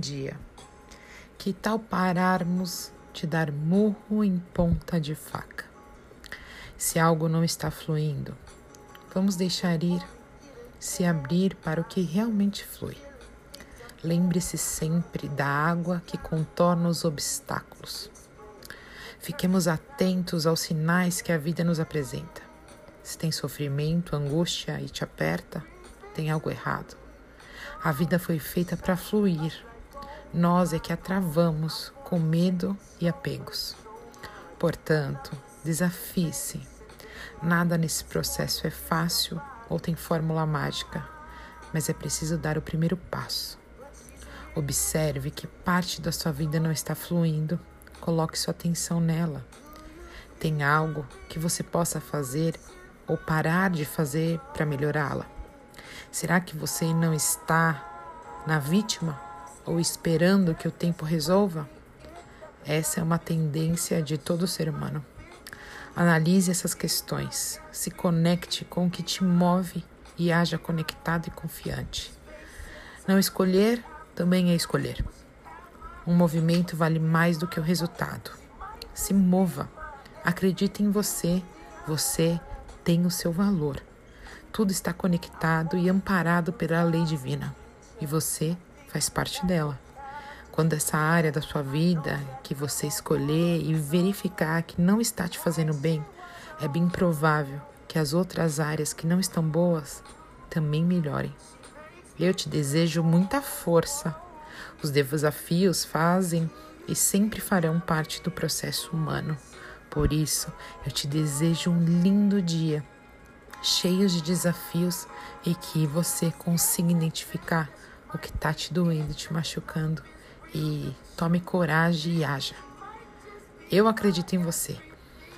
dia. Que tal pararmos de dar murro em ponta de faca? Se algo não está fluindo, vamos deixar ir, se abrir para o que realmente flui. Lembre-se sempre da água que contorna os obstáculos. Fiquemos atentos aos sinais que a vida nos apresenta. Se tem sofrimento, angústia e te aperta, tem algo errado. A vida foi feita para fluir. Nós é que a travamos com medo e apegos. Portanto, desafie-se. Nada nesse processo é fácil ou tem fórmula mágica, mas é preciso dar o primeiro passo. Observe que parte da sua vida não está fluindo, coloque sua atenção nela. Tem algo que você possa fazer ou parar de fazer para melhorá-la? Será que você não está na vítima ou esperando que o tempo resolva? Essa é uma tendência de todo ser humano. Analise essas questões, se conecte com o que te move e haja conectado e confiante. Não escolher também é escolher. Um movimento vale mais do que o resultado. Se mova, acredite em você, você tem o seu valor. Tudo está conectado e amparado pela lei divina, e você faz parte dela. Quando essa área da sua vida que você escolher e verificar que não está te fazendo bem, é bem provável que as outras áreas que não estão boas também melhorem. Eu te desejo muita força. Os desafios fazem e sempre farão parte do processo humano. Por isso, eu te desejo um lindo dia, cheio de desafios e que você consiga identificar o que está te doendo, te machucando e tome coragem e haja. Eu acredito em você.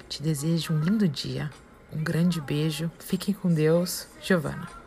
Te desejo um lindo dia, um grande beijo. Fiquem com Deus, Giovana.